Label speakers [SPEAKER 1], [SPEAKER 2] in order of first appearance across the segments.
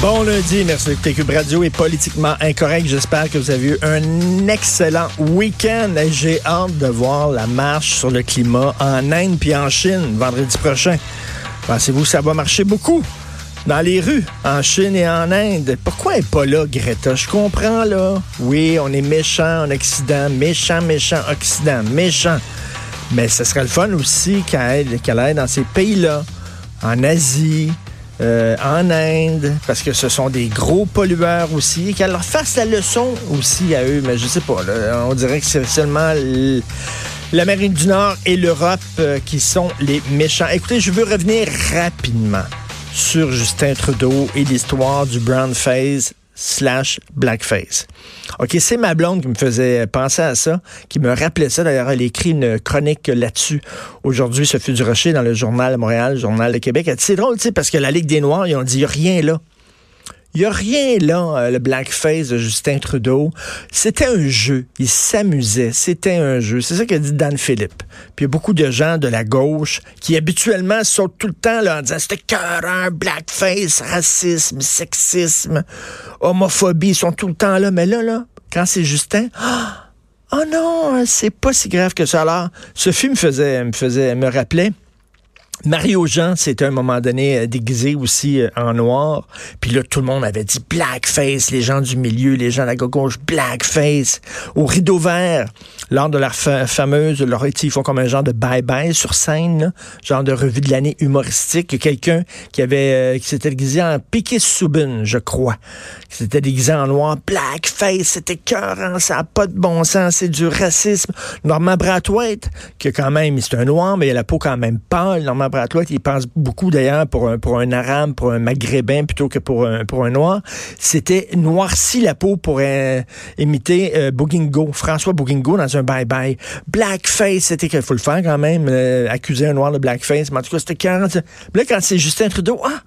[SPEAKER 1] Bon lundi, merci d'écouter Cube Radio est politiquement incorrect. J'espère que vous avez eu un excellent week-end. J'ai hâte de voir la marche sur le climat en Inde puis en Chine vendredi prochain. Pensez-vous que ça va marcher beaucoup? Dans les rues, en Chine et en Inde? Pourquoi elle n'est pas là, Greta? Je comprends, là. Oui, on est méchant en Occident, méchant, méchant, Occident, méchant. Mais ce serait le fun aussi qu'elle aille dans ces pays-là, en Asie, euh, en Inde, parce que ce sont des gros pollueurs aussi, qu'elle leur fasse la leçon aussi à eux. Mais je sais pas, on dirait que c'est seulement l'Amérique du Nord et l'Europe euh, qui sont les méchants. Écoutez, je veux revenir rapidement sur Justin Trudeau et l'histoire du brown face slash blackface. OK, c'est ma blonde qui me faisait penser à ça, qui me rappelait ça. D'ailleurs, elle écrit une chronique là-dessus. Aujourd'hui, Sophie Durocher dans le journal Montréal, le journal de Québec. Elle dit, c'est drôle, tu sais, parce que la Ligue des Noirs, ils ont dit, rien là. Il n'y a rien là, euh, le blackface de Justin Trudeau. C'était un jeu. Il s'amusait. C'était un jeu. C'est ça qu'a dit Dan Philippe. Puis il y a beaucoup de gens de la gauche qui habituellement sautent tout le temps là, en disant c'était un blackface, racisme, sexisme, homophobie. Ils sont tout le temps là. Mais là, là, quand c'est Justin, oh non, c'est pas si grave que ça. Alors, ce film faisait, me faisait, me rappelait Mario Jean, c'était un moment donné euh, déguisé aussi euh, en noir. Puis là, tout le monde avait dit blackface, les gens du milieu, les gens de la gauche, blackface. Au rideau vert, lors de la fameuse, leur, ils font comme un genre de bye-bye sur scène, genre de revue de l'année humoristique. Quelqu'un qui avait, euh, qui s'était déguisé en Piquet Soubin, je crois. Qui s'était déguisé en noir. Blackface, c'était cœur, ça n'a pas de bon sens, c'est du racisme. Norman Brathwaite, qui quand même, c'est un noir, mais il a la peau quand même pâle. Il pense beaucoup d'ailleurs pour un, pour un arabe, pour un maghrébin plutôt que pour un, pour un noir. C'était noirci la peau pour euh, imiter euh, François Bougingo dans un bye-bye. Blackface, c'était qu'il faut le faire quand même, euh, accuser un noir de blackface. Mais en tout cas, c'était 40. Là, quand c'est Justin Trudeau, ah!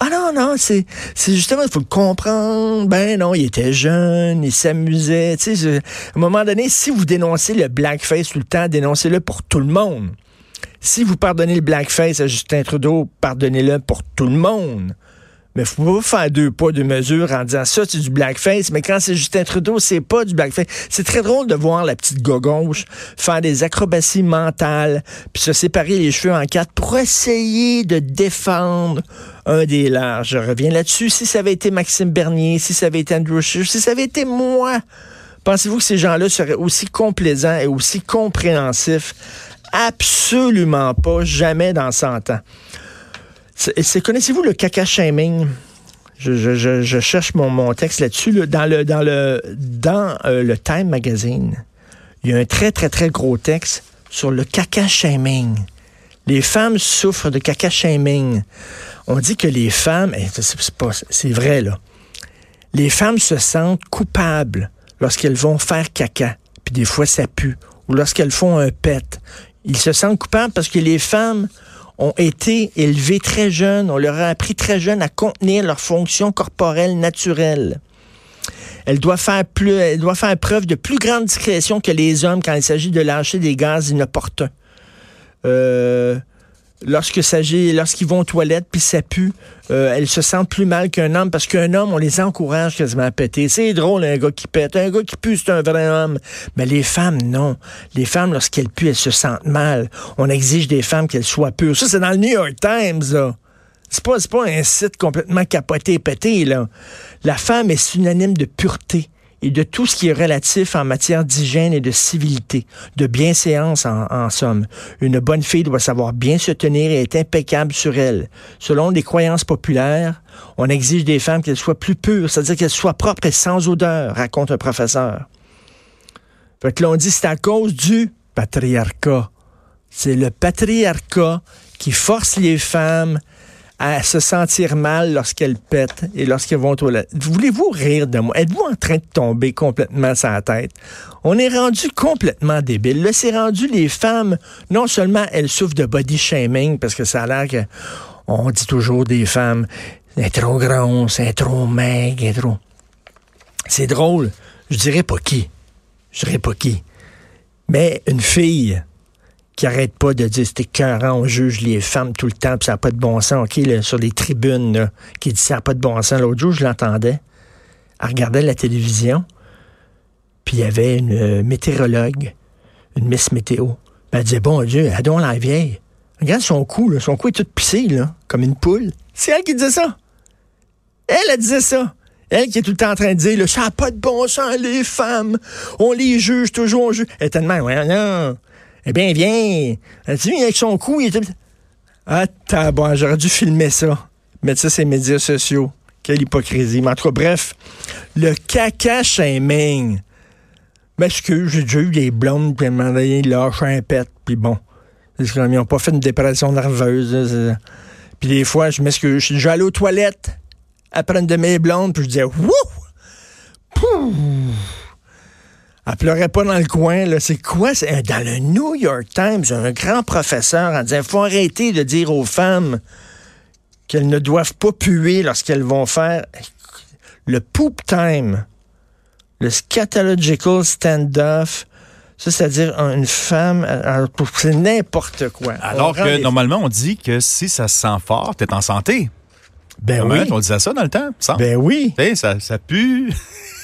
[SPEAKER 1] Ah non, non, c'est, c'est justement, il faut le comprendre. Ben non, il était jeune, il s'amusait. Tu sais, à un moment donné, si vous dénoncez le blackface tout le temps, dénoncez-le pour tout le monde. Si vous pardonnez le blackface à Justin Trudeau, pardonnez-le pour tout le monde. Mais faut pas faire deux poids, deux mesures en disant ça, c'est du blackface. Mais quand c'est Justin Trudeau, c'est pas du blackface. C'est très drôle de voir la petite gauche faire des acrobaties mentales, puis se séparer les cheveux en quatre pour essayer de défendre un des leurs. Je reviens là-dessus. Si ça avait été Maxime Bernier, si ça avait été Andrew Scheer, si ça avait été moi, pensez-vous que ces gens-là seraient aussi complaisants et aussi compréhensifs Absolument pas, jamais dans 100 ans. Connaissez-vous le caca shaming? Je, cherche mon, mon texte là-dessus. Dans, le, dans, le, dans euh, le Time Magazine, il y a un très, très, très gros texte sur le caca shaming. Les femmes souffrent de caca shaming. On dit que les femmes, eh, c'est vrai là, les femmes se sentent coupables lorsqu'elles vont faire caca, puis des fois ça pue, ou lorsqu'elles font un pet, ils se sentent coupables parce que les femmes ont été élevées très jeunes, on leur a appris très jeunes à contenir leurs fonctions corporelles naturelles. Elles doivent faire plus, elles doivent faire preuve de plus grande discrétion que les hommes quand il s'agit de lâcher des gaz inopportuns. Euh, lorsque s'agit, lorsqu'ils vont aux toilettes puis ça pue, euh, elles se sentent plus mal qu'un homme parce qu'un homme, on les encourage quasiment à péter. C'est drôle un gars qui pète, un gars qui pue, c'est un vrai homme. Mais les femmes, non. Les femmes, lorsqu'elles puent, elles se sentent mal. On exige des femmes qu'elles soient pures. Ça, c'est dans le New York Times, là. C'est pas, pas un site complètement capoté pété, là. La femme est synonyme de pureté et de tout ce qui est relatif en matière d'hygiène et de civilité, de bienséance en, somme. Une bonne fille doit savoir bien se tenir et être impeccable sur elle. Selon les croyances populaires, on exige des femmes qu'elles soient plus pures, c'est-à-dire qu'elles soient propres et sans odeur, raconte un professeur. Fait que l'on dit c'est à cause du patriarcat. C'est le patriarcat qui force les femmes à se sentir mal lorsqu'elles pètent et lorsqu'elles vont aux toilettes. Voulez-vous rire de moi? Êtes-vous en train de tomber complètement la tête? On est rendu complètement débile. Là, c'est rendu les femmes, non seulement elles souffrent de body shaming, parce que ça a l'air que on dit toujours des femmes, elle est trop grosse, elle est trop maigre, elle est trop... C'est drôle. Je dirais pas qui. Je dirais pas qui. Mais une fille qui arrête pas de dire c'est écœurant, on juge les femmes tout le temps, puis ça n'a pas de bon sens, OK, sur les tribunes, qui dit ça n'a pas de bon sens. L'autre jour, je l'entendais. Elle regardait la télévision, puis il y avait une euh, météorologue, une Miss Météo. Puis elle disait, bon Dieu, adon la vieille. Regarde son cou, son cou est tout pissé, là, comme une poule. C'est elle qui disait ça. Elle, elle disait ça. Elle qui est tout le temps en train de dire, là, ça n'a pas de bon sens, les femmes. On les juge toujours, on juge. Elle est tellement, ouais, non. Eh bien, viens. Tu viens avec son cou, il était. Ah, bon, j'aurais dû filmer ça. Mettre ça sur les médias sociaux. Quelle hypocrisie. Mais en tout cas, bref, le caca shaming. M'excuse, j'ai déjà eu des blondes, puis m'ont donné, lâche un pet, puis bon. Ils n'ont pas fait une dépression nerveuse. Puis des fois, je m'excuse, je suis déjà allé aux toilettes après une de mes blondes, puis je disais, wouh! Pouh! Elle pleurait pas dans le coin. Là. C'est quoi? C'est dans le New York Times, un grand professeur en disant faut arrêter de dire aux femmes qu'elles ne doivent pas puer lorsqu'elles vont faire le poop time, le scatological standoff. Ça, c'est-à-dire une femme, c'est n'importe quoi.
[SPEAKER 2] Alors que normalement, on dit que si ça se sent fort, t'es en santé.
[SPEAKER 1] Ben oui.
[SPEAKER 2] On disait ça dans le temps, ça.
[SPEAKER 1] Ben oui.
[SPEAKER 2] ça, ça pue.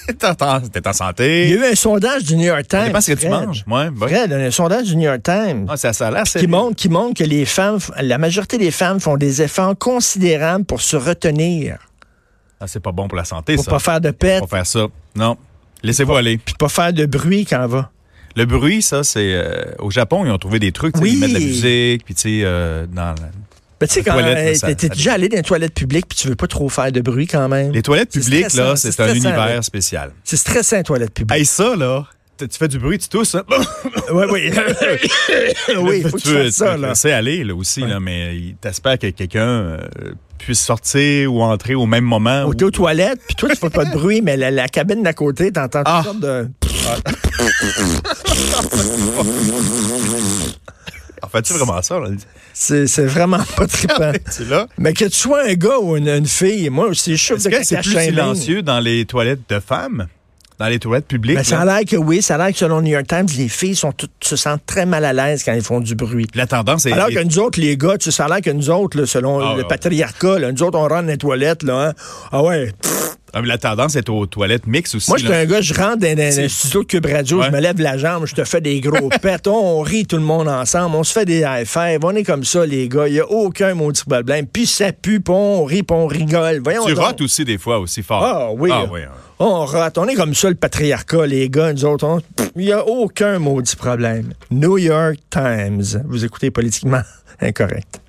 [SPEAKER 2] T'es en, santé.
[SPEAKER 1] Il y a eu un sondage du New York Times.
[SPEAKER 2] pas ce que tu manges. Ouais,
[SPEAKER 1] Fred, un sondage du New York Times.
[SPEAKER 2] Ah, ça, ça a l'air
[SPEAKER 1] qui montre, qui montre que les femmes, la majorité des femmes font des efforts considérables pour se retenir.
[SPEAKER 2] Ah, c'est pas bon pour la santé,
[SPEAKER 1] pour
[SPEAKER 2] ça.
[SPEAKER 1] Pour pas faire de pète.
[SPEAKER 2] Pour faire ça. Non. Laissez-vous aller.
[SPEAKER 1] Puis pas faire de bruit quand on va.
[SPEAKER 2] Le bruit, ça, c'est. Euh, au Japon, ils ont trouvé des trucs.
[SPEAKER 1] Oui.
[SPEAKER 2] Ils mettent de la musique, puis tu sais, euh, dans
[SPEAKER 1] ben, tu sais, quand t'es déjà allé dans les toilettes publiques puis tu veux pas trop faire de bruit quand même.
[SPEAKER 2] Les toilettes publiques, là, c'est un univers spécial.
[SPEAKER 1] C'est stressant, les toilettes publiques.
[SPEAKER 2] Hey, ça, là, tu fais du bruit, tu tousses. Hein?
[SPEAKER 1] oui, oui. oui, faut
[SPEAKER 2] tu,
[SPEAKER 1] tu ça, là.
[SPEAKER 2] sais aller, là, aussi, là, mais t'espères que quelqu'un euh, puisse sortir ou entrer au même moment.
[SPEAKER 1] Ou t'es aux toilettes, puis toi, tu fais pas de bruit, mais la, cabine d'à côté, t'entends ah. toutes sortes de...
[SPEAKER 2] vraiment ça?
[SPEAKER 1] C'est, vraiment pas trippant.
[SPEAKER 2] là?
[SPEAKER 1] Mais que tu sois un gars ou une, fille, moi aussi, je
[SPEAKER 2] suis que c'est plus silencieux dans les toilettes de femmes? Dans les toilettes publiques?
[SPEAKER 1] Ben, ça a l'air que oui. Ça a l'air que selon New York Times, les filles sont toutes, se sentent très mal à l'aise quand elles font du bruit.
[SPEAKER 2] La tendance est.
[SPEAKER 1] Alors que nous autres, les gars, tu sais, ça a l'air que nous autres, selon ah, le patriarcat, nous autres, on rentre dans les toilettes, là, hein. Ah ouais.
[SPEAKER 2] Ah, la tendance est aux toilettes mixtes aussi.
[SPEAKER 1] Moi, je suis un gars, je rentre dans, un studio de Cube Radio, je me lève la jambe, je te fais des gros pets, on rit tout le monde ensemble, on se fait des high five, on est comme ça, les gars. Il n'y a aucun maudit problème. Puis ça pue, puis on rit, puis on rigole. Voyons
[SPEAKER 2] tu rotes aussi des fois, aussi fort.
[SPEAKER 1] Ah oui. Ah, oui hein. On rote. On est comme ça, le patriarcat, les gars, nous autres. Il n'y a aucun maudit problème. New York Times. Vous écoutez politiquement incorrect.